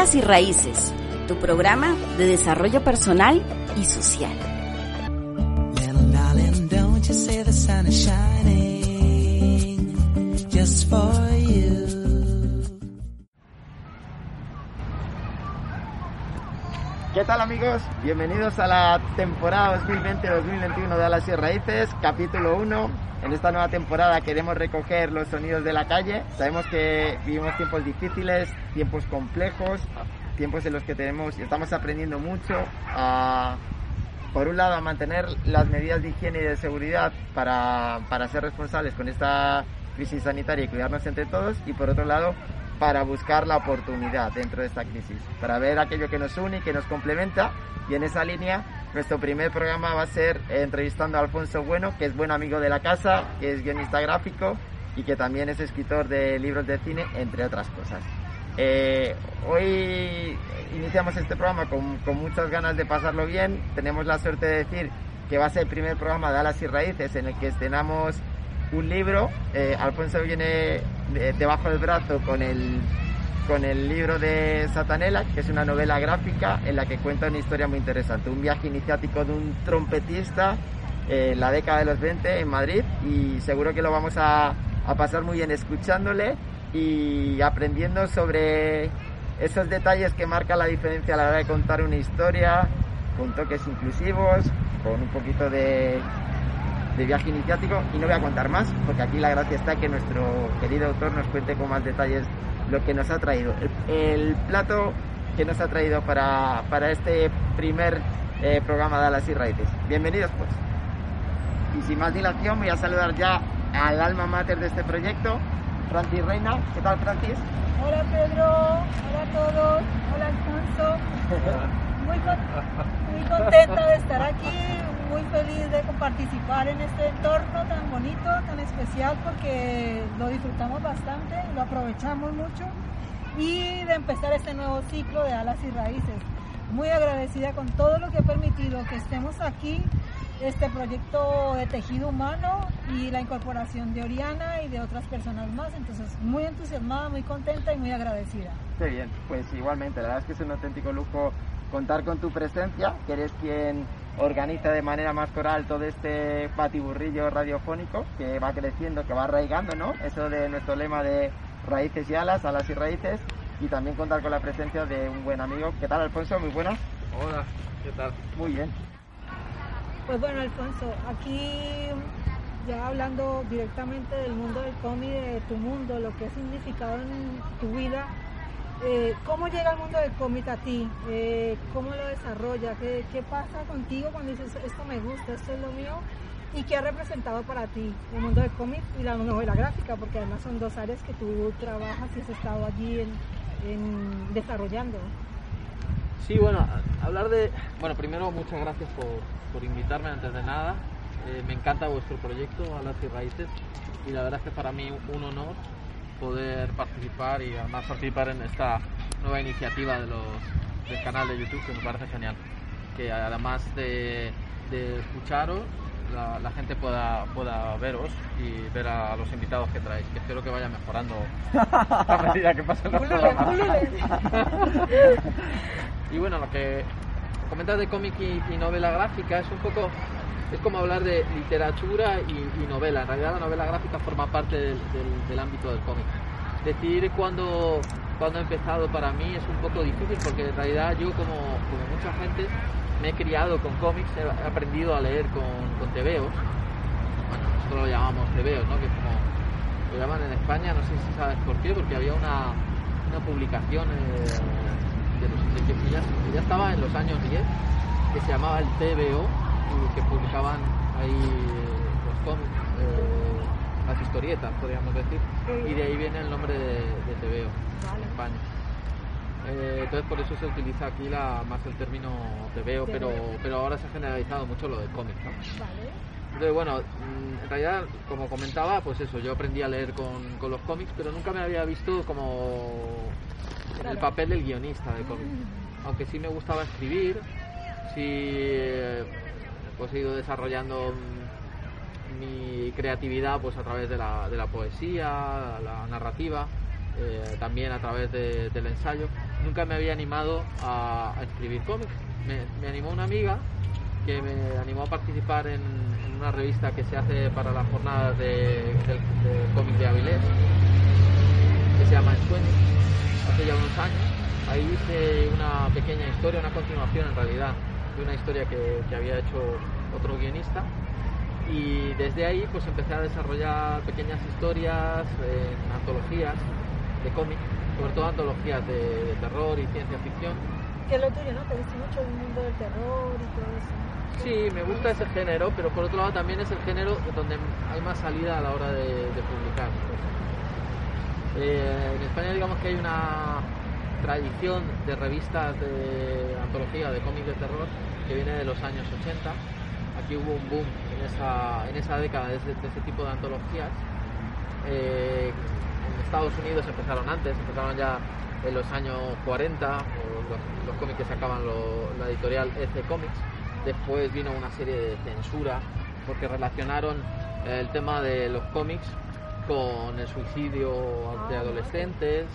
Alas y Raíces, tu programa de desarrollo personal y social. ¿Qué tal amigos? Bienvenidos a la temporada 2020-2021 de Alas y Raíces, capítulo 1. En esta nueva temporada queremos recoger los sonidos de la calle. Sabemos que vivimos tiempos difíciles, tiempos complejos, tiempos en los que tenemos y estamos aprendiendo mucho a, por un lado, a mantener las medidas de higiene y de seguridad para, para ser responsables con esta crisis sanitaria y cuidarnos entre todos y por otro lado para buscar la oportunidad dentro de esta crisis, para ver aquello que nos une y que nos complementa. Y en esa línea, nuestro primer programa va a ser entrevistando a Alfonso Bueno, que es buen amigo de la casa, que es guionista gráfico y que también es escritor de libros de cine, entre otras cosas. Eh, hoy iniciamos este programa con, muchas ganas de pasarlo bien. Tenemos la suerte de decir que va a ser el primer programa de Alas y Raíces en el que estrenamos un libro. Eh, Alfonso viene de- debajo del brazo con el, con el libro de Satanela, que es una novela gráfica en la que cuenta una historia muy interesante. Un viaje iniciático de un trompetista eh, en la década de los 20 en Madrid y seguro que lo vamos a, a pasar muy bien escuchándole y aprendiendo sobre esos detalles que marcan la diferencia a la hora de contar una historia con toques inclusivos, con un poquito de, de viaje iniciático y no voy a contar más porque aquí la gracia está que nuestro querido autor nos cuente con más detalles lo que nos ha traído. El, el plato que nos ha traído para, para este primer eh, programa de Alas y Raíces. Bienvenidos pues. Y sin más dilación voy a saludar ya al alma mater de este proyecto, Francis Reina. ¿Qué tal Francis? Hola Pedro, hola a todos, hola Alfonso. Muy, con- muy contenta de estar aquí, muy feliz de participar en este entorno tan bonito, tan especial, porque lo disfrutamos bastante, lo aprovechamos mucho y de empezar este nuevo ciclo de alas y raíces. Muy agradecida con todo lo que ha permitido que estemos aquí, este proyecto de tejido humano y la incorporación de Oriana y de otras personas más. Entonces, muy entusiasmada, muy contenta y muy agradecida. Qué bien, pues igualmente, la verdad es que es un auténtico lujo contar con tu presencia, que eres quien organiza de manera más coral todo este patiburrillo radiofónico que va creciendo, que va arraigando, ¿no? Eso de nuestro lema de raíces y alas, alas y raíces, y también contar con la presencia de un buen amigo. ¿Qué tal, Alfonso? Muy buenas. Hola, ¿qué tal? Muy bien. Pues bueno, Alfonso, aquí ya hablando directamente del mundo del cómic, de tu mundo, lo que ha significado en tu vida, eh, ¿cómo llega el mundo del cómic a ti? Eh, ¿Cómo lo desarrolla? ¿Qué, ¿Qué pasa contigo cuando dices esto me gusta, esto es lo mío? ¿Y qué ha representado para ti el mundo del cómic y la novela gráfica? Porque además son dos áreas que tú trabajas y has estado allí en, en desarrollando. Sí, bueno, hablar de... Bueno, primero muchas gracias por, por invitarme antes de nada. Eh, me encanta vuestro proyecto, Alas y Raíces, y la verdad es que para mí un honor poder participar y además participar en esta nueva iniciativa de los, del canal de YouTube que me parece genial. Que además de, de escucharos, la, la gente pueda, pueda veros y ver a los invitados que traéis, que espero que vaya mejorando a medida que pasen los programas. Y bueno, lo que comentas de cómic y, y novela gráfica es un poco, es como hablar de literatura y, novela. En realidad la novela gráfica forma parte del, ámbito del cómic. Decir cuándo, cuándo ha empezado para mí es un poco difícil porque en realidad yo como, como mucha gente me he criado con cómics, he aprendido a leer con, con tebeos. Bueno, nosotros lo llamamos tebeos, ¿no? Que es como lo llaman en España, no sé si sabes por qué, porque había una, una publicación eh, de los, que, ya, ya estaba en los años 10, que se llamaba el TVO, que publicaban ahí eh, los cómics, eh, las historietas, podríamos decir, y de ahí viene el nombre de, de TVO, en España. Eh, entonces por eso se utiliza aquí la, más el término TVO, pero, pero ahora se ha generalizado mucho lo de cómic, ¿no? Vale. Entonces, bueno, mm, en realidad, como comentaba, pues eso, yo aprendí a leer con, con los cómics, pero nunca me había visto como el papel del guionista de cómics. Aunque sí me gustaba escribir, sí eh, he ido desarrollando mi creatividad pues a través de la, de la poesía, la narrativa, eh, también a través de- del ensayo. Nunca me había animado a, escribir cómics. Me, animó una amiga que me animó a participar en, una revista que se hace para las jornadas de, del del cómic de Avilés, que se llama Ensueño, hace ya unos años. Ahí hice una pequeña historia, una continuación en realidad, de una historia que, que había hecho otro guionista. Y desde ahí pues empecé a desarrollar pequeñas historias en antologías de cómic, sobre todo antologías de, de terror y ciencia ficción. Que es lo tuyo, ¿no? Te gusta mucho el mundo del terror y todo eso. Sí, me gusta ese género, pero por otro lado también es el género donde hay más salida a la hora de, de publicar. Eh, en España digamos que hay una tradición de revistas de antología de cómics de terror que viene de los años 80. Aquí hubo un boom en esa, en esa década de ese, de ese tipo de antologías. Eh, en Estados Unidos empezaron antes, empezaron ya en los años 40, o los, los cómics que sacaban lo- la editorial EC Comics. Después vino una serie de censura porque relacionaron el tema de los cómics con el suicidio de Ah. adolescentes,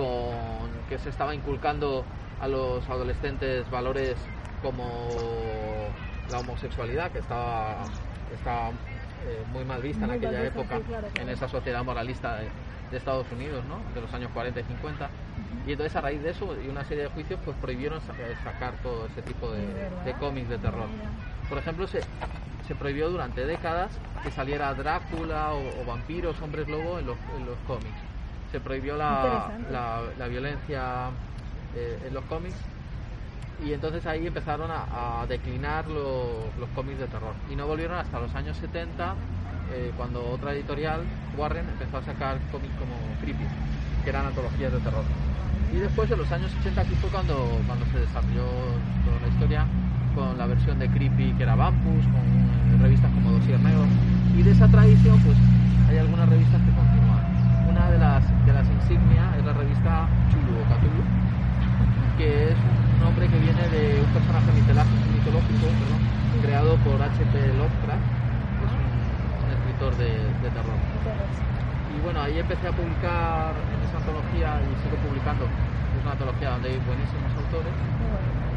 con que se estaba inculcando a los adolescentes valores como la homosexualidad, que estaba, estaba eh, muy mal vista en Muy mal aquella vista, época, sí, claro, en esa sociedad moralista de, de Estados Unidos, ¿no? de los años 40 y 50. Y entonces a raíz de eso y una serie de juicios pues prohibieron sa- eh, sacar todo ese tipo de, cómics de terror. Por ejemplo, se, se prohibió durante décadas que saliera Drácula o, o vampiros, hombres lobo en los, en los cómics. Se prohibió la, la, la violencia eh, en los cómics y entonces ahí empezaron a, a declinar lo- los cómics de terror. Y no volvieron hasta los años 70, eh, cuando otra editorial, Warren, empezó a sacar cómics como Creepy, que eran antologías de terror. Y después, en los años 80, aquí fue cuando, cuando se desarrolló toda la historia con la versión de Creepy que era Vampus, con eh, revistas como Dosier Negro. Y de esa tradición, pues hay algunas revistas que. Una de las, de las insignias es la revista Chulu o Cthulhu, que es un nombre que viene de un personaje mitológico, creado por H.P. Lovecraft, que un, escritor de, de terror. Y bueno, ahí empecé a publicar en esa antología y sigo publicando. Es una antología donde hay buenísimos autores.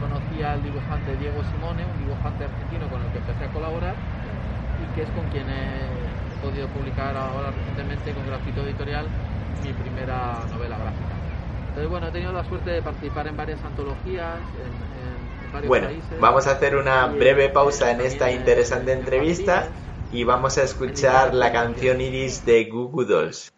Conocí al dibujante Diego Simone, un dibujante argentino con el que empecé a colaborar y que es con quien he podido publicar ahora recientemente con Grafito Editorial mi primera novela gráfica. Entonces, bueno, he tenido la suerte de participar en varias antologías, en, varios Bueno, países. vamos a hacer una breve eh, pausa en esta interesante en entrevista y vamos a escuchar la canción Iris de Goo Goo Dolls.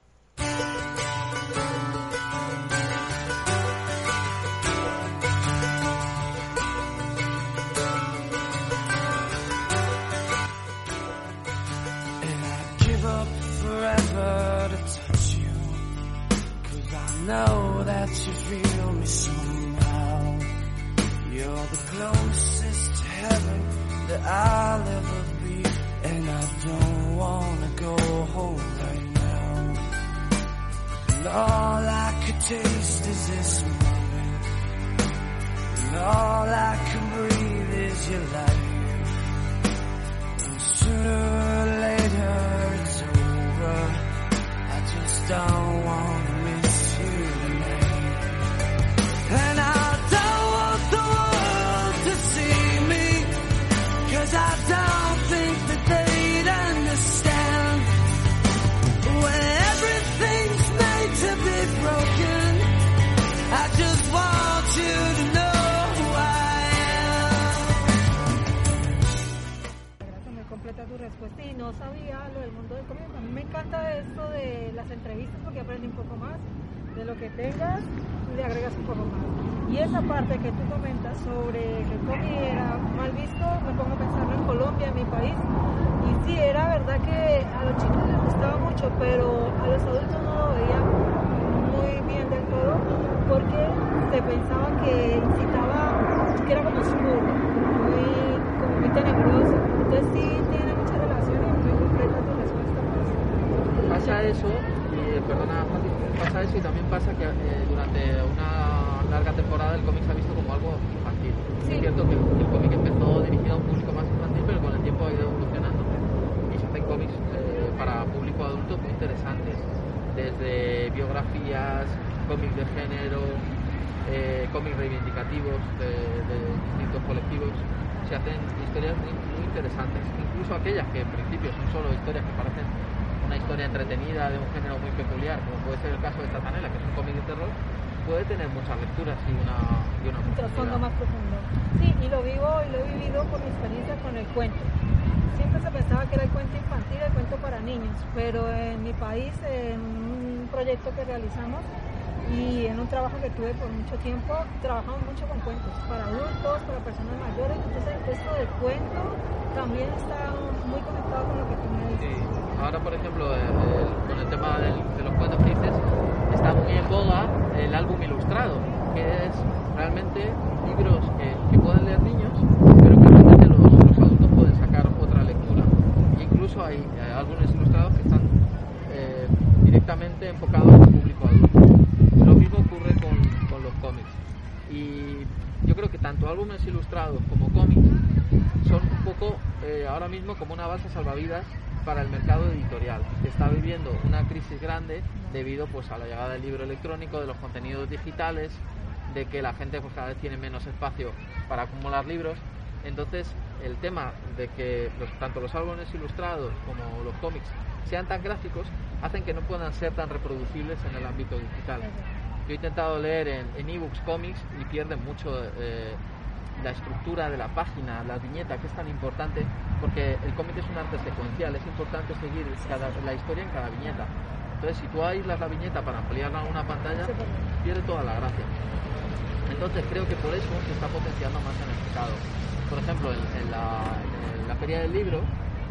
Somehow. You're the closest heaven that I'll ever be. And I don't wanna go home right now. And all I could taste is this moment. And all I can breathe is your light. And sooner or later it's over. I just don't wanna respuesta y no sabía lo del mundo del cómic. A mí me encanta esto de las entrevistas porque aprendí un poco más de lo que tengas y le agregas un poco más. Y esa parte que tú comentas sobre que cómic era mal visto, me pongo a pensarlo en Colombia, en mi país. Y sí, era verdad que a los chicos les gustaba mucho, pero a los adultos no lo veían muy bien del todo. porque se pensaba que incitaba, que era como oscuro, muy, como muy tenebroso. Entonces sí tiene mucha relación y muy completa tu respuesta. pues. Pasa eso, y eh, perdona, pasa eso y también pasa que eh, durante una larga temporada el cómic se ha visto como algo infantil. Sí. Es cierto que el, cómic empezó dirigido a un público más infantil, pero con el tiempo ha ido evolucionando y se hacen cómics eh, para público adulto muy interesantes, desde biografías, cómics de género, eh, cómics reivindicativos de, de distintos colectivos. Se hacen historias muy, muy interesantes, incluso aquellas que en principio son solo historias que parecen historia entretenida de un género muy peculiar, como puede ser el caso de Tatanela, que es un cómic de terror, puede tener muchas lecturas y una, y una un trasfondo más profundo. Sí, y lo vivo y lo he vivido por mi experiencia con el cuento. Siempre se pensaba que era el cuento infantil, el cuento para niños, pero en mi país, en un proyecto que realizamos y en un trabajo que tuve por mucho tiempo, trabajamos mucho con cuentos para adultos, para personas mayores, entonces esto del cuento también está muy conectado con lo que tú me Sí. Ahora, por ejemplo, con el tema del- de los cuentos felices, está muy en boga el álbum ilustrado, que es realmente libros que, pueden leer niños, pero que realmente los, adultos pueden sacar otra lectura. Incluso hay álbumes ilustrados que están eh, directamente enfocados al público adulto. Lo mismo ocurre con, con los cómics. Y yo creo que tanto álbumes ilustrados como cómics son un poco eh, ahora mismo como una balsa salvavidas para el mercado editorial, que está viviendo una crisis grande debido pues a la llegada del libro electrónico, de los contenidos digitales, de que la gente pues cada vez tiene menos espacio para acumular libros. Entonces, el tema de que los- tanto los álbumes ilustrados como los cómics sean tan gráficos hacen que no puedan ser tan reproducibles en el ámbito digital. Yo he intentado leer en, ebooks cómics y pierden mucho eh, la estructura de la página, la viñeta, que es tan importante, porque el cómic es un arte secuencial, es importante seguir cada- la historia en cada viñeta. Entonces, si tú aíslas la viñeta para ampliarla a una pantalla, pierde toda la gracia. Entonces, creo que por eso se está potenciando más en el mercado. Por ejemplo, en, en la, en la Feria del Libro,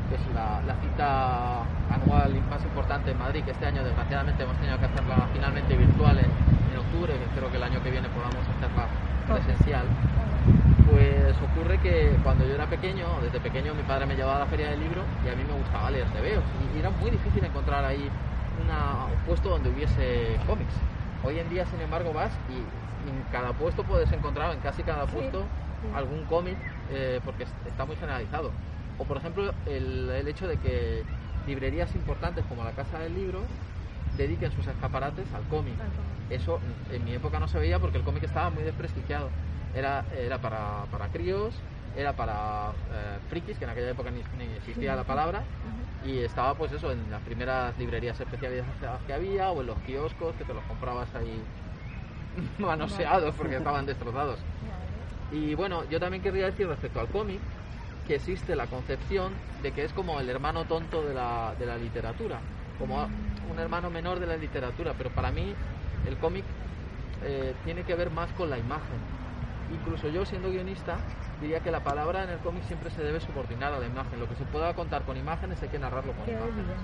que es la, la cita anual más importante en Madrid, que este año desgraciadamente hemos tenido que hacerla finalmente virtual en, en octubre, que espero que el año que viene podamos hacerla presencial. Pues ocurre que cuando yo era pequeño, desde pequeño mi padre me llevaba a la feria del libro y a mí me gustaba leer TVOs y era muy difícil encontrar ahí una- un puesto donde hubiese cómics. Hoy en día, sin embargo, vas y en cada puesto puedes encontrar, en casi cada Sí, puesto, sí. algún cómic eh, porque es- está muy generalizado. O por ejemplo, el, el hecho de que librerías importantes como la Casa del Libro dediquen sus escaparates al cómic. Eso en mi época no se veía porque el cómic estaba muy desprestigiado. Era, era para, para críos, era para eh, frikis, que en aquella época ni, ni existía la palabra, y estaba pues eso en las primeras librerías especializadas que había o en los kioscos que te los comprabas ahí manoseados porque estaban destrozados. Y bueno, yo también querría decir respecto al cómic que existe la concepción de que es como el hermano tonto de la, de la literatura, como un hermano menor de la literatura, pero para mí el cómic eh, tiene que ver más con la imagen. Incluso yo siendo guionista diría que la palabra en el cómic siempre se debe subordinar a la imagen. Lo que se pueda contar con imágenes hay que narrarlo con Qué imágenes.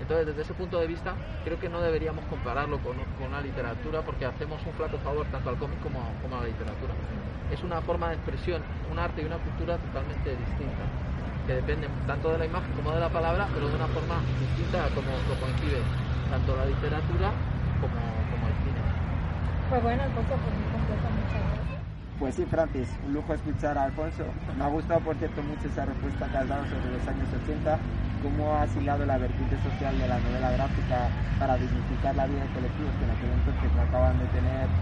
Entonces, desde ese punto de vista, creo que no deberíamos compararlo con, con una literatura porque hacemos un flaco favor tanto al cómic como, como a la literatura. Es una forma de expresión, un arte y una cultura totalmente distinta, que dependen tanto de la imagen como de la palabra, pero de una forma distinta a como lo coincide tanto la literatura como, como el cine. Pues bueno, Alfonso, pues completa, muchas gracias. Pues sí, Francis, un lujo escuchar a Alfonso. Me ha gustado, por cierto, mucho esa respuesta que has dado sobre los años 80, cómo has hilado la vertiente social de la novela gráfica para dignificar la vida de colectivos que en aquel entonces no acaban de tener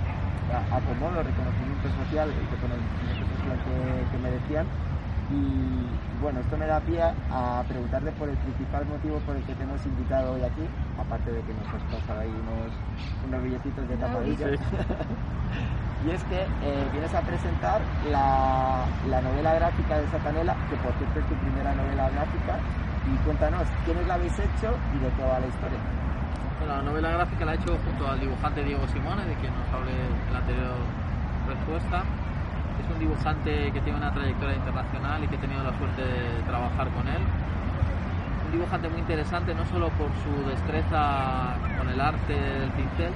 a- acomodo, reconocimiento social, el reconocimiento social que, que merecían. Y bueno, esto me da pie a preguntarte por el principal motivo por el que te hemos invitado hoy aquí, aparte de que nos has pasado ahí unos, unos billetitos de tapadillo. Y es que eh, vienes a presentar la, la novela gráfica de Satanela, que por cierto es tu primera novela gráfica. Y cuéntanos, ¿quiénes la habéis hecho y de qué va la historia? Bueno, la novela gráfica la he hecho junto al dibujante Diego Simone, de quien nos hablé en la anterior respuesta. Es un dibujante que tiene una trayectoria internacional y que he tenido la suerte de trabajar con él. Un dibujante muy interesante, no solo por su destreza con el arte del pincel,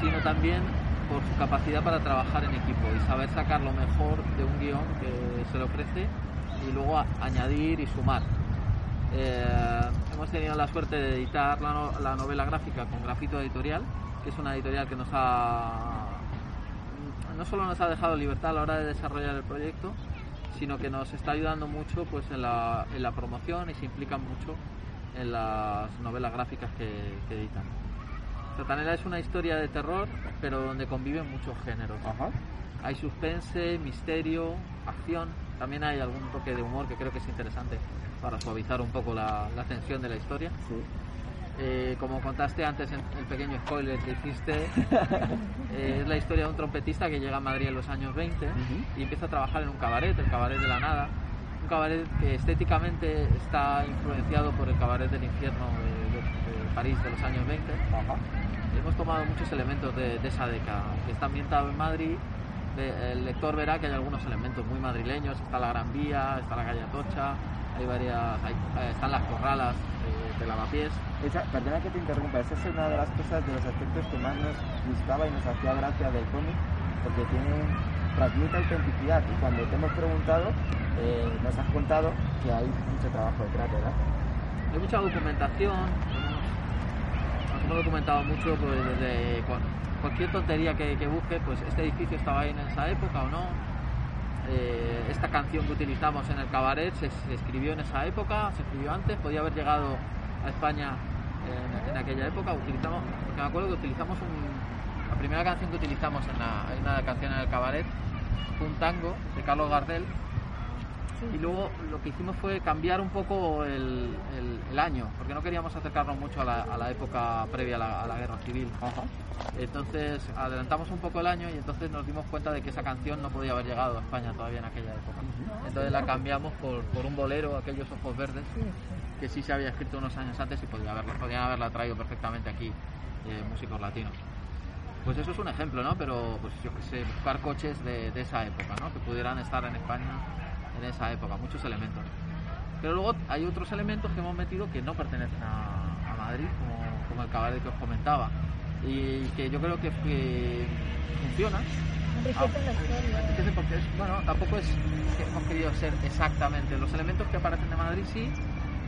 sino también por su capacidad para trabajar en equipo y saber sacar lo mejor de un guion que se le ofrece y luego añadir y sumar. Eh, hemos tenido la suerte de editar la, la novela gráfica con Grafito Editorial, que es una editorial que nos ha no solo nos ha dejado libertad a la hora de desarrollar el proyecto, sino que nos está ayudando mucho pues en la, en la promoción y se implican mucho en las novelas gráficas que, que editan. Satanela es una historia de terror, pero donde conviven muchos géneros. Hay suspense, misterio, acción, también hay algún toque de humor que creo que es interesante para suavizar un poco la, la tensión de la historia. Eh, como contaste antes en el pequeño spoiler que hiciste, eh, es la historia de un trompetista que llega a Madrid en los años 20 y empieza a trabajar en un cabaret, el cabaret de la nada, un cabaret que estéticamente está influenciado por el cabaret del infierno de, de- de París de los años 20. Hemos tomado muchos elementos de, de esa década, que está ambientado en Madrid. El lector verá que hay algunos elementos muy madrileños, está la Gran Vía, está la calle Atocha, hay varias, hay- eh, están las corralas eh, de lavapiés. Esa, perdona que te interrumpa, esa es una de las cosas, de los aspectos que más nos gustaba y nos hacía gracia del cómic, porque tiene, transmite autenticidad. Y cuando te hemos preguntado, eh, nos has contado que hay mucho trabajo detrás, ¿verdad? Hay mucha documentación, hemos- nos hemos documentado mucho pues, desde cu- cualquier tontería que, que busque, pues este edificio estaba ahí en esa época o no. Eh, esta canción que utilizamos en el cabaret se, escribió en esa época, se escribió antes, podía haber llegado a España en, aquella época. Utilizamos, porque me acuerdo que utilizamos un, la primera canción que utilizamos en la, una canción en el cabaret fue un tango de Carlos Gardel y luego lo que hicimos fue cambiar un poco el, el- el año, porque no queríamos acercarnos mucho a la, a la época previa a la, a la guerra civil. Entonces adelantamos un poco el año y entonces nos dimos cuenta de que esa canción no podía haber llegado a España todavía en aquella época. Entonces la cambiamos por, por un bolero, aquellos ojos verdes, que sí se había escrito unos años antes y podía haberla, podían haberla traído perfectamente aquí eh, músicos latinos. Pues eso es un ejemplo, ¿no? Pero pues yo que sé, buscar coches de, de esa época, ¿no? Que pudieran estar en España en esa época, muchos elementos. Pero luego hay otros elementos que hemos metido que no pertenecen a, a Madrid, como, como el cabaret que os comentaba, y que yo creo que, que funciona. Enriquece porque es- bueno, tampoco es que hemos querido ser exactamente los elementos que aparecen de Madrid, sí,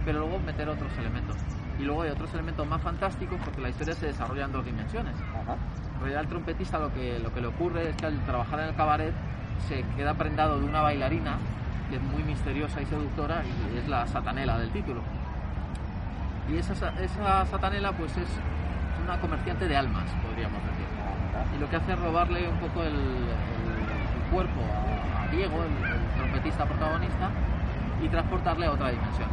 pero luego meter otros elementos. Y luego hay otros elementos más fantásticos porque la historia se desarrolla en dos dimensiones. En realidad al trompetista lo que, lo que le ocurre es que al trabajar en el cabaret se queda prendado de una bailarina que es muy misteriosa y seductora y es la satanela del título. Y esa, sa- esa satanela pues es una comerciante de almas, podríamos decir. Y lo que hace es robarle un poco el, el- el cuerpo a, a Diego, el, el trompetista protagonista, y transportarle a otra dimensión.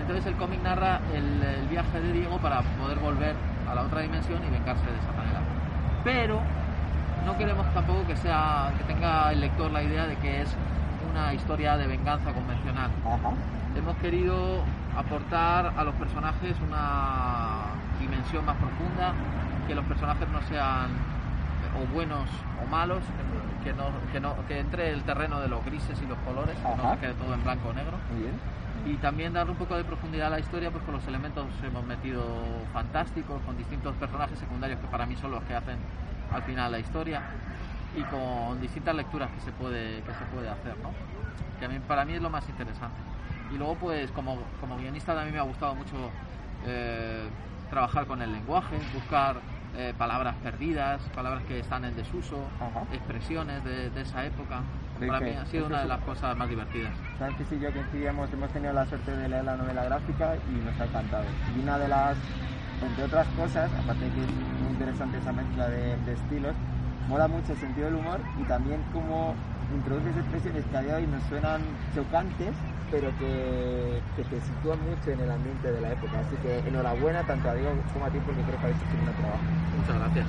Entonces el cómic narra el viaje de Diego para poder volver a la otra dimensión y vengarse de Satanela. Pero no queremos tampoco que sea que tenga el lector la idea de que es una historia de venganza convencional. Hemos querido aportar a los personajes una dimensión más profunda, que los personajes no sean o buenos o malos, que no, que no que entre el terreno de los grises y los colores, que no se quede todo en blanco o negro Muy bien. y también darle un poco de profundidad a la historia pues con los elementos hemos metido fantásticos con distintos personajes secundarios que para mí son los que hacen al final la historia y con distintas lecturas que se puede que se puede hacer ¿no? que a mí, para mí es lo más interesante y luego pues como, como guionista también me ha gustado mucho eh, trabajar con el lenguaje buscar eh, palabras perdidas palabras que están en desuso Ajá. expresiones de, de esa época Sí, para que mí ha sido una de las cosas más divertidas Francis y yo coincidíamos, hemos tenido la suerte de leer la novela gráfica y nos ha encantado. Y una de las, entre otras cosas, aparte de que es muy interesante esa mezcla de, de estilos, mola mucho el sentido del humor y también cómo introduces expresiones que a día de hoy nos suenan chocantes, pero que, que te sitúan mucho en el ambiente de la época. Así que enhorabuena tanto a Diego como a ti porque creo que habéis hecho un buen trabajo. muchas gracias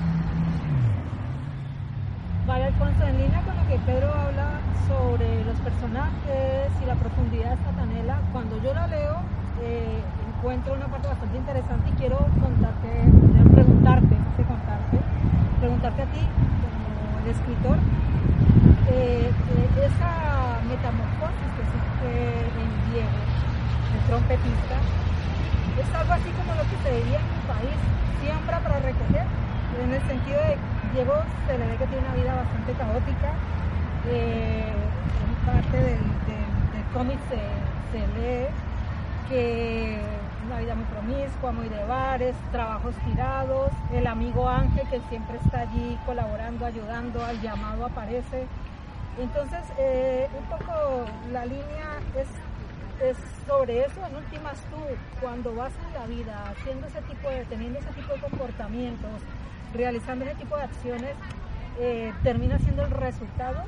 Vale, Alfonso, en línea con lo que Pedro habla sobre los personajes y la profundidad de Satanela, cuando yo la leo eh, encuentro una parte bastante interesante y quiero contarte, preguntarte, contarte, preguntarte a ti, como el escritor, eh, eh, esa metamorfosis que existe en Diego, el trompetista, es algo así como lo que se diría en mi país, siembra para recoger, en el sentido de Diego se le ve que tiene una vida bastante caótica. Eh, parte del- del cómic se, se lee que vida muy promiscua, muy de bares, trabajos tirados, el amigo Ángel que siempre está allí colaborando, ayudando, al llamado aparece. Entonces, eh, un poco la línea es, es sobre eso. En últimas, tú, cuando vas en la vida haciendo ese tipo de, teniendo ese tipo de comportamientos, realizando ese tipo de acciones, eh, termina siendo el resultado.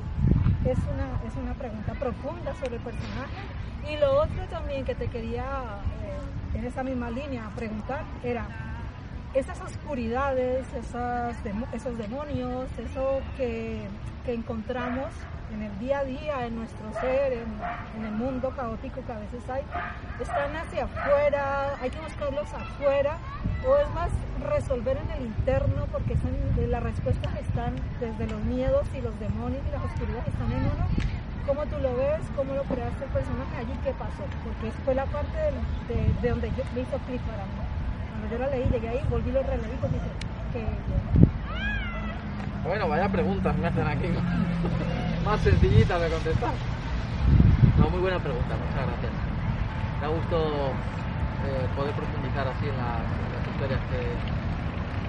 Es una, es una pregunta profunda sobre el personaje. Y lo otro también que te quería, eh, en esa misma línea, preguntar era, esas oscuridades, esos demonios, eso que, que encontramos en el día a día, en nuestro ser, en, el mundo caótico que a veces hay, están hacia afuera, hay que buscarlos afuera, o es más resolver en el interno, porque son las respuestas que están desde los miedos y los demonios y las oscuridades que están en uno, cómo tú lo ves, cómo lo creaste el personaje allí, qué pasó, porque fue la parte de, de donde yo, me hizo clic para. Cuando yo la leí, llegué ahí, volví lo releí, pues dije, que Bueno, vaya preguntas me hacen aquí. Más sencillitas de contestar. No, muy buena pregunta, muchas gracias. Me ha gustado eh, poder profundizar así en las, historias que,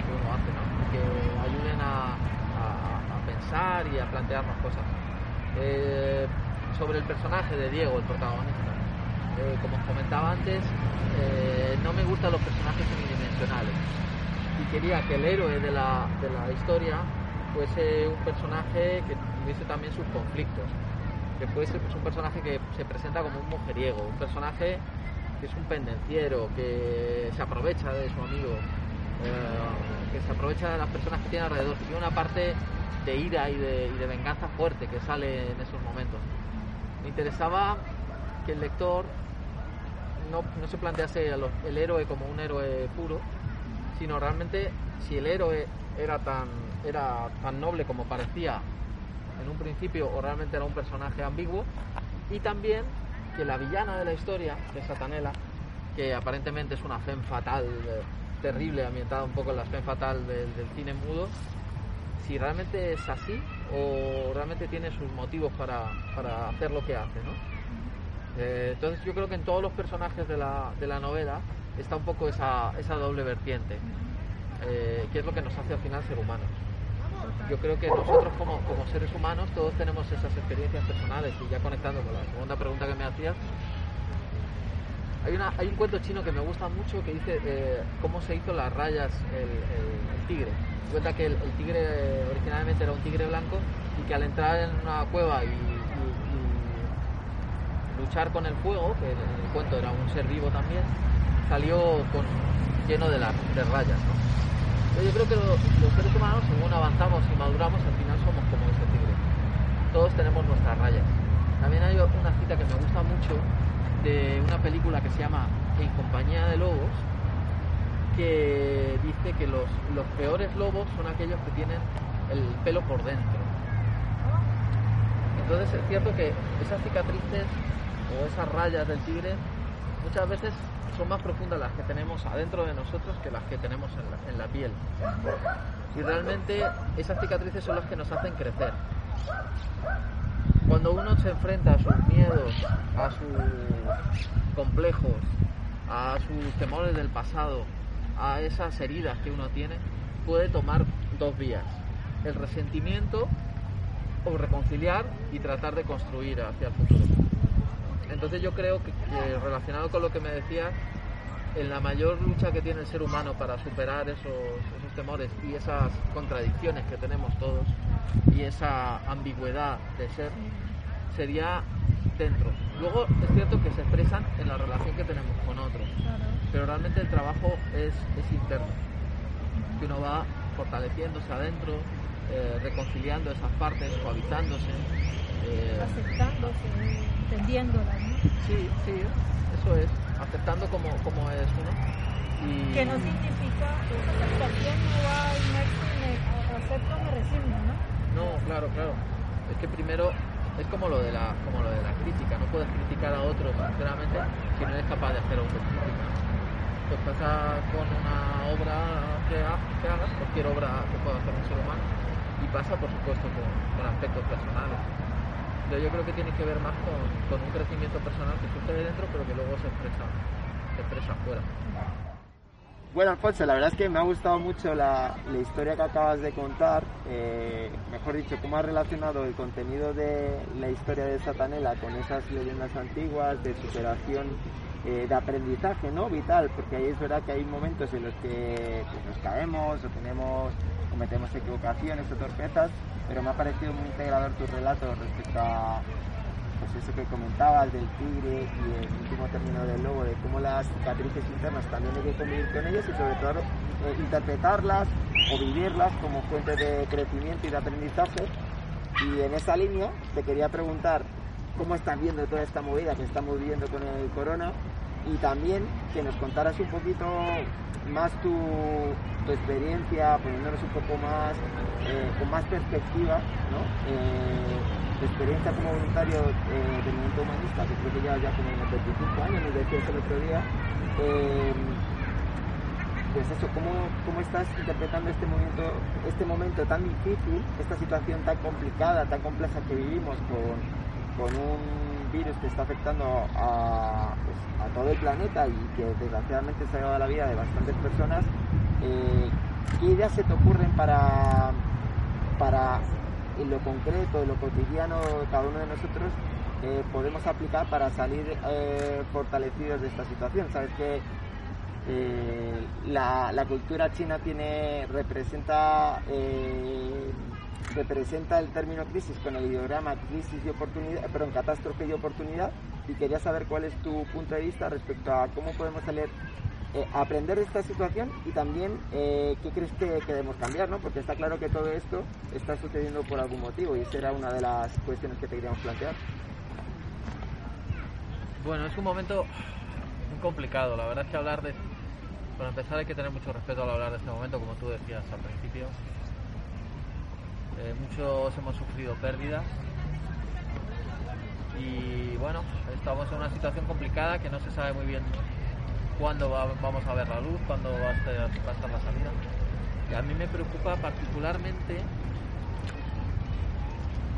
uno hace, ¿no? Y que ayuden a- a pensar y a plantearnos cosas. Eh, sobre el personaje de Diego, el protagonista. Eh, como os comentaba antes, eh, no me gustan los personajes unidimensionales y quería que el héroe de la, de la historia fuese un personaje que tuviese también sus conflictos, que fuese pues, un personaje que se presenta como un mujeriego, un personaje que es un pendenciero, que se aprovecha de su amigo, que se aprovecha de las personas que tiene alrededor, una parte de ira y de, venganza fuerte que sale en esos momentos. Me interesaba que el lector no, no se plantease los- el héroe como un héroe puro, sino realmente si el héroe era tan, era tan noble como parecía en un principio o realmente era un personaje ambiguo, y también que la villana de la historia, que es Satanela, que aparentemente es una femme fatal eh, terrible, ambientada un poco en la femme fatal del cine mudo, si realmente es así o realmente tiene sus motivos para, para hacer lo que hace, ¿no? Eh, entonces yo creo que en todos los personajes de la, de la novela está un poco esa, esa doble vertiente, eh, que es lo que nos hace al final ser humanos. Yo creo que nosotros como, como seres humanos todos tenemos esas experiencias personales y ya conectando con la segunda pregunta que me hacías, hay, una, un cuento chino que me gusta mucho que dice eh, cómo se hizo las rayas el, tigre. Cuenta que el, tigre eh, originalmente era un tigre blanco y que al entrar en una cueva y, luchar con el fuego, que en el cuento era un ser vivo también, salió con, lleno de, la- de rayas. ¿no? Yo creo que lo- los seres humanos, según avanzamos y maduramos, al final somos como ese tigre. Todos tenemos nuestras rayas. También hay una cita que me gusta mucho de una película que se llama En compañía de lobos, que dice que los, los peores lobos son aquellos que tienen el pelo por dentro. Entonces es cierto que esas cicatrices o esas rayas del tigre muchas veces son más profundas las que tenemos adentro de nosotros que las que tenemos en la, en la piel. Y realmente esas cicatrices son las que nos hacen crecer. Cuando uno se enfrenta a sus miedos, a sus complejos, a sus temores del pasado, a esas heridas que uno tiene, puede tomar dos vías. El resentimiento o reconciliar y tratar de construir hacia el futuro. Entonces yo creo que, que relacionado con lo que me decías, en la mayor lucha que tiene el ser humano para superar esos, esos temores y esas contradicciones que tenemos todos y esa ambigüedad de ser, sería dentro. Luego es cierto que se expresan en la relación que tenemos con otros, pero realmente el trabajo es, es interno, que uno va fortaleciéndose adentro, eh, reconciliando esas partes, suavizándose. eh, aceptándose, entendiéndola, ¿no? Sí, sí, eso es, aceptando como, como es uno. Y... Que no significa esa aceptación no va a acepto me resigno, ¿no? No, claro, claro. Es que primero es como lo de la, como lo de la crítica, no puedes criticar a otros sinceramente si no eres capaz de hacer autocrítica. Pues pasa con una obra que, que hagas, cualquier obra que pueda hacer un ser humano, pasa, por supuesto, con, con aspectos personales. Pero yo creo que tiene que ver más con, con un crecimiento personal que surge de dentro, pero que luego se expresa, se expresa afuera. Bueno, Alfonso, la verdad es que me ha gustado mucho la, la historia que acabas de contar, eh, mejor dicho, cómo has relacionado el contenido de la historia de Satanela con esas leyendas antiguas de superación, eh, de aprendizaje, ¿no? Vital, porque ahí es verdad que hay momentos en los que pues, nos caemos o tenemos, cometemos equivocaciones o torpezas, pero me ha parecido muy integrador tu relato respecto a pues eso que comentabas del tigre y el último término del lobo, de cómo las cicatrices internas también hay que convivir con ellas y sobre todo eh, interpretarlas o vivirlas como fuente de crecimiento y de aprendizaje. Y en esa línea te quería preguntar cómo estás viendo toda esta movida que estamos viviendo con el corona y también que nos contaras un poquito más tu, experiencia, poniéndonos un poco más, eh, con más perspectiva, ¿no? Eh, tu experiencia como voluntario eh, del movimiento humanista, que creo que ya, ya como unos 25 años, nos decías el otro día. Eh, pues eso, ¿cómo, ¿cómo estás interpretando este momento, este momento tan difícil, esta situación tan complicada, tan compleja que vivimos con, con un virus que está afectando a, pues, a todo el planeta y que desgraciadamente se ha llevado la vida de bastantes personas? Eh, ¿Qué ideas se te ocurren para, para en lo concreto, en lo cotidiano, cada uno de nosotros eh, podemos aplicar para salir eh, fortalecidos de esta situación. Sabes que eh, la cultura china tiene representa representa el término crisis con el ideograma crisis y oportunidad, perdón, catástrofe y oportunidad y quería saber cuál es tu punto de vista respecto a cómo podemos salir eh, aprender de esta situación y también eh, qué crees que, que debemos cambiar, ¿no? Porque está claro que todo esto está sucediendo por algún motivo y esa era una de las cuestiones que te queríamos plantear. Bueno, es un momento muy complicado. La verdad es que hablar de. Para empezar, hay que tener mucho respeto al hablar de este momento, como tú decías al principio. Eh, muchos hemos sufrido pérdidas. Y bueno, estamos en una situación complicada que no se sabe muy bien cuándo va- vamos a ver la luz, cuándo va a estar, la salida. Y a mí me preocupa particularmente,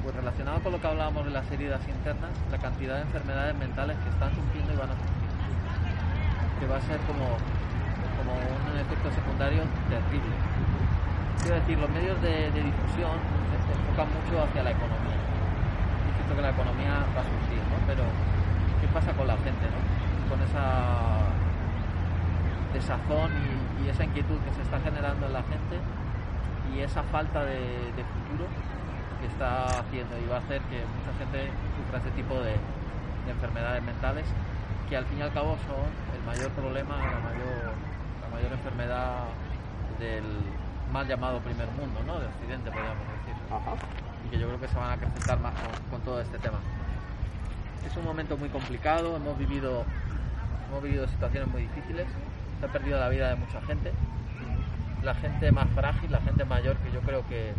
pues relacionado con lo que hablábamos de las heridas internas, la cantidad de enfermedades mentales que están surgiendo y van a surgir. Que va a ser como, como un efecto secundario terrible. Quiero decir, los medios de, difusión se enfocan mucho hacia la economía. Es cierto que la economía va a surgir, ¿no? Pero, ¿qué pasa con la gente, no? Con esa desazón y, esa inquietud que se está generando en la gente y esa falta de, futuro que está haciendo y va a hacer que mucha gente sufra ese tipo de, de enfermedades mentales que al fin y al cabo son el mayor problema, la mayor, la mayor enfermedad del mal llamado primer mundo, ¿no? De Occidente, podríamos decir. Y que yo creo que se van a acrecentar más con, con todo este tema. Es un momento muy complicado, hemos vivido, hemos vivido situaciones muy difíciles, se ha perdido la vida de mucha gente. La gente más frágil, la gente mayor, que yo creo que,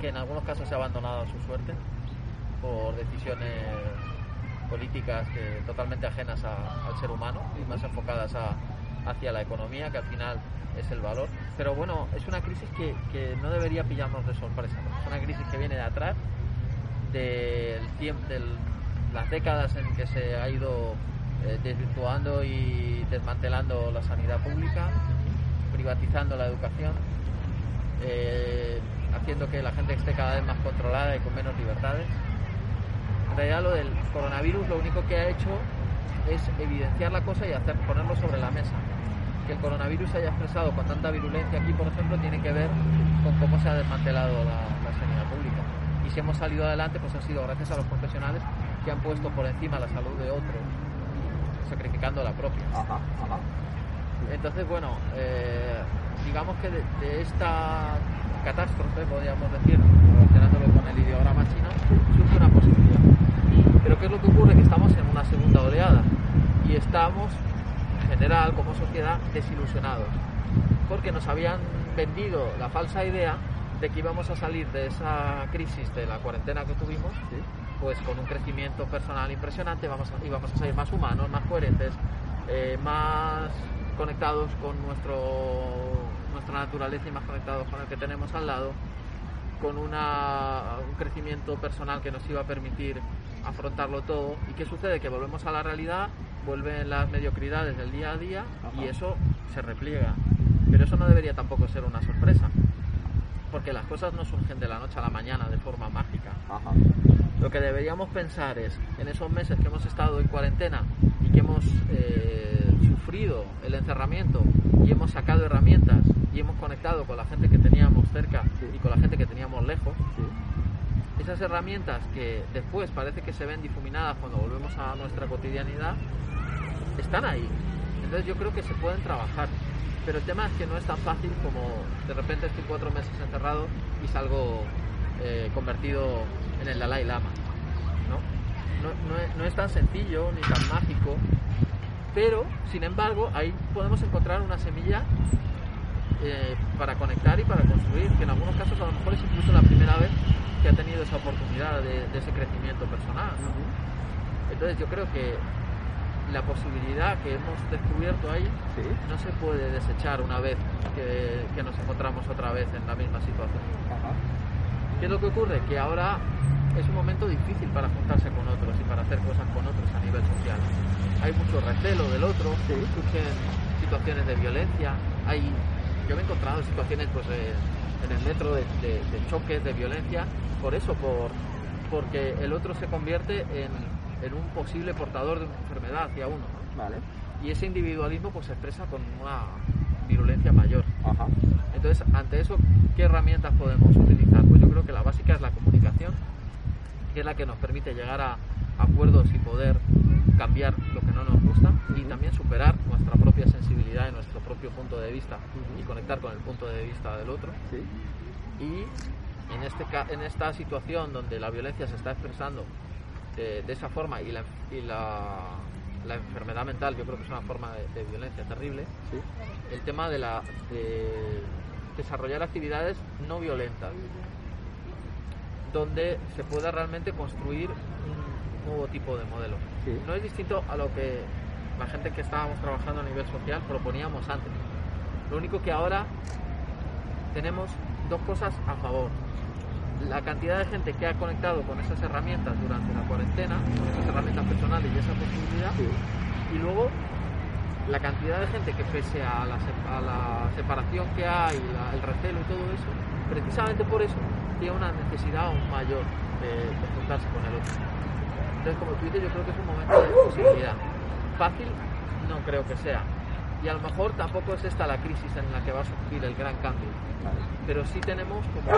que en algunos casos se ha abandonado a su suerte por decisiones políticas que totalmente ajenas a- al ser humano y más enfocadas a- hacia la economía, que al final es el valor. Pero bueno, es una crisis que, que no debería pillarnos de sorpresa. ¿no? Es una crisis que viene de atrás, del tiempo, de las décadas en que se ha ido eh, desvirtuando y desmantelando la sanidad pública, privatizando la educación, eh, haciendo que la gente esté cada vez más controlada y con menos libertades. En realidad lo del coronavirus lo único que ha hecho es evidenciar la cosa y hacer ponerlo sobre la mesa. Que el coronavirus se haya expresado con tanta virulencia aquí, por ejemplo, tiene que ver con cómo se ha desmantelado la, la sanidad pública. Y si hemos salido adelante, pues ha sido gracias a los profesionales que han puesto por encima la salud de otros, sacrificando la propia. Entonces, bueno, eh, digamos que de, de esta catástrofe, podríamos decir, relacionándolo con el ideograma chino, surge una posibilidad. Pero ¿qué es lo que ocurre? Que estamos en una segunda oleada y estamos, general, como sociedad, desilusionados. Porque nos habían vendido la falsa idea de que íbamos a salir de esa crisis de la cuarentena que tuvimos, pues con un crecimiento personal impresionante, vamos a, íbamos a salir más humanos, más coherentes, eh, más conectados con nuestro, nuestra naturaleza y más conectados con el que tenemos al lado. con una- un crecimiento personal que nos iba a permitir afrontarlo todo. ¿Y qué sucede? Que volvemos a la realidad, vuelven las mediocridades del día a día y eso se repliega. Pero eso no debería tampoco ser una sorpresa, porque las cosas no surgen de la noche a la mañana de forma mágica. Lo que deberíamos pensar es, en esos meses que hemos estado en cuarentena y que hemos eh, sufrido el encerramiento y hemos sacado herramientas y hemos conectado con la gente que teníamos cerca y con la gente que teníamos lejos, esas herramientas que después parece que se ven difuminadas cuando volvemos a nuestra cotidianidad, están ahí. Entonces yo creo que se pueden trabajar. Pero el tema es que no es tan fácil como de repente estoy cuatro meses encerrado y salgo eh, convertido en el Dalai Lama. ¿no? No, no es, tan sencillo ni tan mágico, pero sin embargo ahí podemos encontrar una semilla eh, para conectar y para construir, que en algunos casos a lo mejor es incluso la primera vez que ha tenido esa oportunidad de, de ese crecimiento personal. ¿no? Entonces yo creo que la posibilidad que hemos descubierto ahí no se puede desechar una vez que, que nos encontramos otra vez en la misma situación. ¿Qué es lo que ocurre? Que ahora es un momento difícil para juntarse con otros y para hacer cosas con otros a nivel social. Hay mucho recelo del otro, surgen situaciones de violencia, hay, yo me he encontrado en situaciones pues, eh, en el metro de, de- de choques, de violencia, por eso, por, porque el otro se convierte en, en un posible portador de una enfermedad hacia uno. ¿no? Vale. Y ese individualismo pues, se expresa con una virulencia mayor. Ajá. Entonces, ante eso, ¿qué herramientas podemos utilizar? Pues yo creo que la básica es la comunicación, que es la que nos permite llegar a acuerdos y poder cambiar lo que no nos gusta y también superar nuestra propia sensibilidad y nuestro propio punto de vista y conectar con el punto de vista del otro. Y en, este, en esta situación donde la violencia se está expresando de, de esa forma y, la, y la, la enfermedad mental yo creo que es una forma de, de violencia terrible, el tema de, la, de desarrollar actividades no violentas, donde se pueda realmente construir un nuevo tipo de modelo. No es distinto a lo que la gente que estábamos trabajando a nivel social proponíamos antes. Lo único que ahora tenemos dos cosas a favor. La cantidad de gente que ha conectado con esas herramientas durante la cuarentena, esas herramientas personales y esa posibilidad, y luego la cantidad de gente que pese a la, a la separación que hay, la- el recelo y todo eso, precisamente por eso tiene una necesidad aún mayor de, de juntarse con el otro. Entonces, como tú dices, yo creo que es un momento de posibilidad. Fácil no creo que sea. Y a lo mejor tampoco es esta la crisis en la que va a surgir el gran cambio. Pero sí tenemos como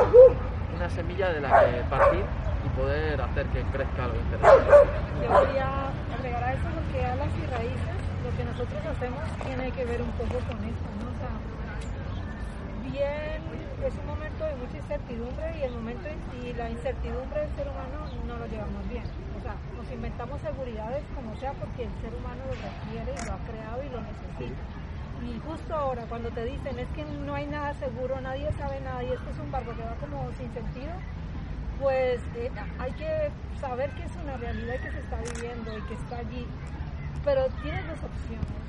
una semilla de la que partir y poder hacer que crezca algo interesante. Yo quería agregar a eso porque alas y raíces, lo que nosotros hacemos tiene que ver un poco con esto, ¿no? O sea, bien, es un momento de mucha incertidumbre y el momento y la incertidumbre del ser humano no lo llevamos bien. Nos inventamos seguridades como sea porque el ser humano lo requiere y lo ha creado y lo necesita. Y justo ahora, cuando te dicen es que no hay nada seguro, nadie sabe nada y esto es un barco que va como sin sentido, pues eh, hay que saber que es una realidad que se está viviendo y que está allí. Pero tienes dos opciones.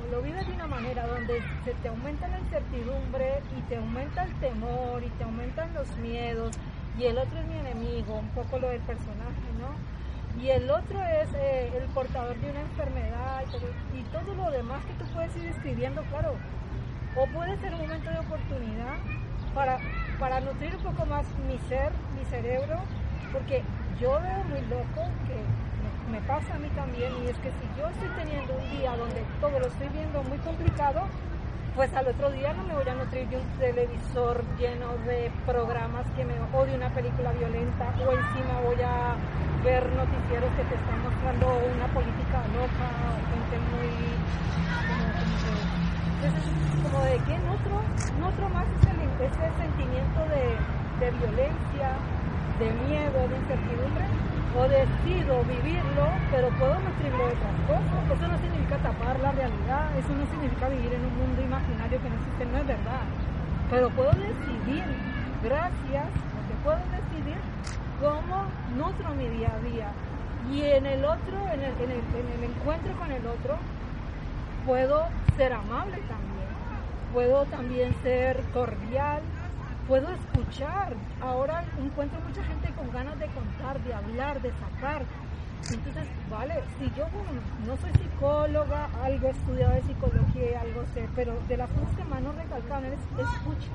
O lo vives de una manera donde se te aumenta la incertidumbre y te aumenta el temor y te aumentan los miedos y el otro es mi enemigo, un poco lo del personaje, ¿no? Y el otro es eh, el portador de una enfermedad y todo, lo demás que tú puedes ir escribiendo, claro. O puede ser un momento de oportunidad para, para nutrir un poco más mi ser, mi cerebro, porque yo veo muy loco que me, me pasa a mí también, y es que si yo estoy teniendo un día donde todo lo estoy viendo muy complicado, pues al otro día no me voy a nutrir de un televisor lleno de programas que me, o de una película violenta, o encima voy a ver noticieros que te están mostrando una política loca, o gente muy... entonces es como de que otro, otro más es el, ese sentimiento de, de violencia, de miedo, de incertidumbre, o decido vivirlo, pero puedo nutrirlo de otras cosas. Eso no significa tapar la realidad, eso no significa vivir en un mundo imaginario que no existe, no es verdad. Pero puedo decidir, gracias, porque puedo decidir cómo nutro mi día a día. Y en el otro, en el, en el, en el encuentro con el otro, puedo ser amable también, puedo también ser cordial, puedo escuchar. Ahora encuentro mucha gente con ganas de contar, de hablar, de sacar. Entonces, vale, si yo no soy psicóloga, algo he estudiado de psicología, algo sé, pero de las cosas que más nos recalcan es escucha.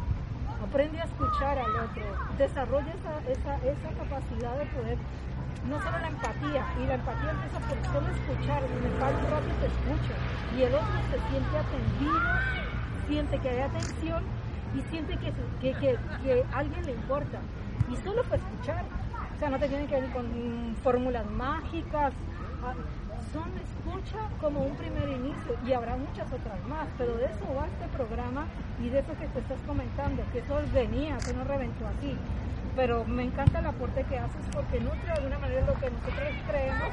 Aprende a escuchar al otro, desarrolla esa, esa, esa capacidad de poder, no solo la empatía, y la empatía empieza por solo escuchar, me paro un rato y te escucho, y el otro se siente atendido, siente que hay atención y siente que, que, que, alguien le importa, y solo por escuchar, o sea, no te tienen que venir con fórmulas mágicas, ah, son escucha como un primer inicio y habrá muchas otras más, pero de eso va este programa y de eso que te estás comentando, que eso venía, que no reventó así. Pero me encanta el aporte que haces porque nutre de alguna manera lo que nosotros creemos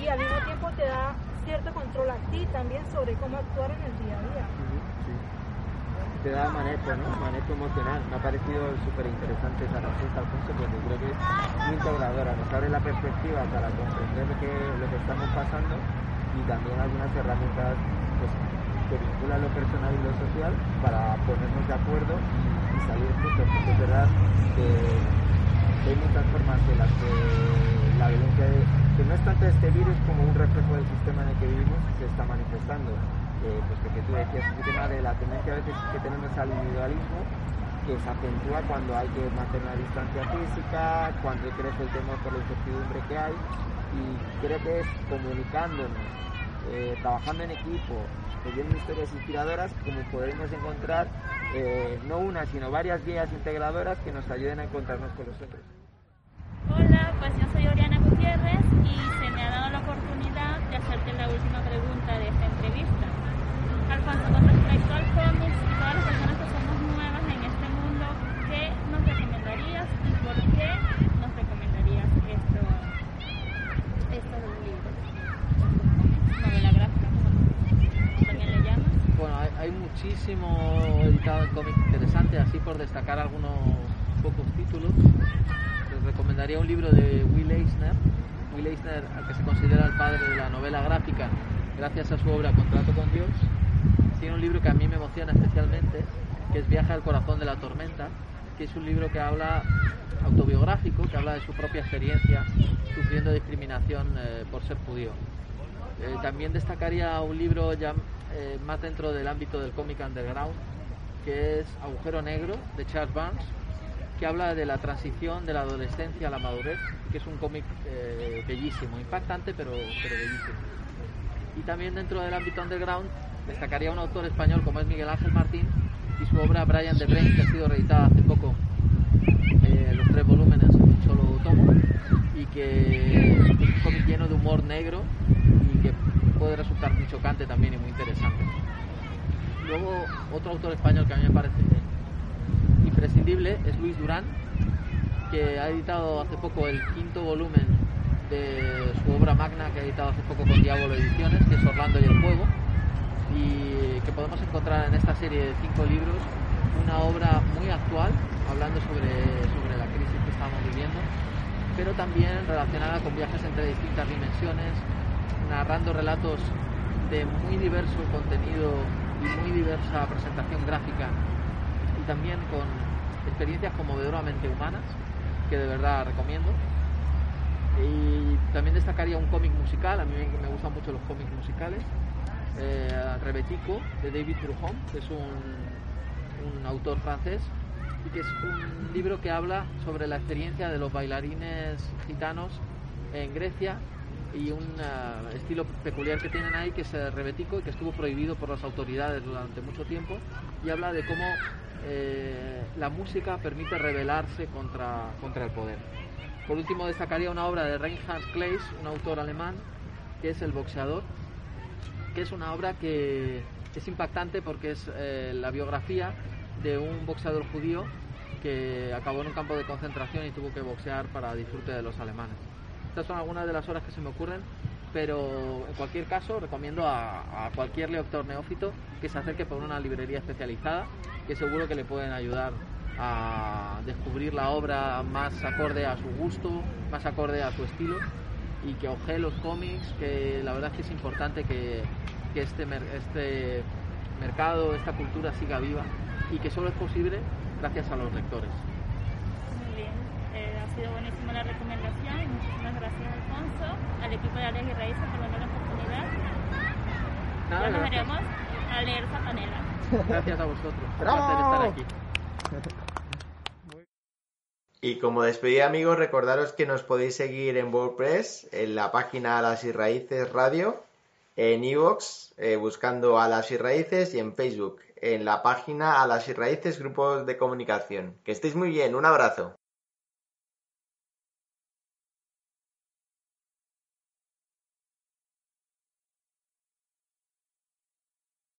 y al mismo tiempo te da cierto control a ti también sobre cómo actuar en el día a día. Te da manejo, ¿no? Manejo emocional. Me ha parecido súper interesante esa respuesta, Alfonso, porque creo que es muy integradora. Nos abre la perspectiva para comprender lo que, estamos pasando y también algunas herramientas pues, que vinculan lo personal y lo social para ponernos de acuerdo y, salir juntos. Porque es verdad que hay muchas formas en las que la violencia, de- que no es tanto este virus como un reflejo del sistema en el que vivimos, se está manifestando. Eh, pues que tú decías, el tema de la tendencia a veces que tenemos al individualismo, que se acentúa cuando hay que mantener una distancia física, cuando crece el temor por la incertidumbre que hay, y creo que es comunicándonos, eh, trabajando en equipo, leyendo historias inspiradoras, como podremos encontrar eh, no una, sino varias guías integradoras que nos ayuden a encontrarnos con los otros. Hola, pues yo soy Oriana Gutiérrez y se me ha dado la oportunidad de hacerte la última pregunta de esta entrevista. Alfonso, con respecto al cómics y todas las personas que somos nuevas en este mundo, ¿qué nos recomendarías y por qué nos recomendarías esto, estos libros? Novela gráfica, como también le llamas. Bueno, hay, hay muchísimo editado en cómic interesante, así por destacar algunos pocos títulos. Les recomendaría un libro de Will Eisner, Will Eisner, al que se considera el padre de la novela gráfica, gracias a su obra Contrato con Dios. Tiene un libro que a mí me emociona especialmente, que es Viaje al corazón de la tormenta, que es un libro que habla autobiográfico, que habla de su propia experiencia sufriendo discriminación eh, por ser judío. Eh, también destacaría un libro ya eh, más dentro del ámbito del cómic underground, que es Agujero Negro, de Charles Barnes, que habla de la transición de la adolescencia a la madurez, que es un cómic eh, bellísimo, impactante, pero, pero bellísimo. Y también dentro del ámbito underground destacaría un autor español como es Miguel Ángel Martín y su obra Brian de Brain, que ha sido reeditada hace poco, eh, los tres volúmenes en un solo tomo, y que es un cómic lleno de humor negro y que puede resultar muy chocante también y muy interesante. Luego, otro autor español que a mí me parece imprescindible es Luis Durán, que ha editado hace poco el quinto volumen de su obra magna que ha editado hace poco con Diablo Ediciones, que es Orlando y el Fuego, y que podemos encontrar en esta serie de cinco libros una obra muy actual, hablando sobre, sobre la crisis que estamos viviendo, pero también relacionada con viajes entre distintas dimensiones, narrando relatos de muy diverso contenido y muy diversa presentación gráfica y también con experiencias conmovedoramente humanas que de verdad recomiendo. Y también destacaría un cómic musical, a mí me gustan mucho los cómics musicales, eh, Rebetico de David Brujon, que es un, autor francés y que es un libro que habla sobre la experiencia de los bailarines gitanos en Grecia y un uh, estilo peculiar que tienen ahí que es el rebetico y que estuvo prohibido por las autoridades durante mucho tiempo y habla de cómo eh, la música permite rebelarse contra, contra el poder. Por último destacaría una obra de Reinhard Kleist, un autor alemán, que es El boxeador, que es una obra que es impactante porque es eh, la biografía de un boxeador judío que acabó en un campo de concentración y tuvo que boxear para disfrute de los alemanes. Estas son algunas de las horas que se me ocurren, pero en cualquier caso recomiendo a, a cualquier lector neófito que se acerque por una librería especializada, que seguro que le pueden ayudar a descubrir la obra más acorde a su gusto, más acorde a su estilo y que ojee los cómics, que la verdad es que es importante que, que este, mer este mercado, esta cultura siga viva y que solo es posible gracias a los lectores. Muy bien, eh, ha sido buenísima la recomendación y muchísimas gracias Alfonso, al equipo de Alex y Raíces por darme la oportunidad. Nada, ya nos gracias. veremos a leer Zapanela. Gracias a vosotros. Un placer estar aquí. Y como despedida amigos, recordaros que nos podéis seguir en WordPress, en la página Alas y Raíces Radio, en iVoox, eh, buscando Alas y Raíces, y en Facebook, en la página Alas y Raíces Grupos de Comunicación. Que estéis muy bien, un abrazo.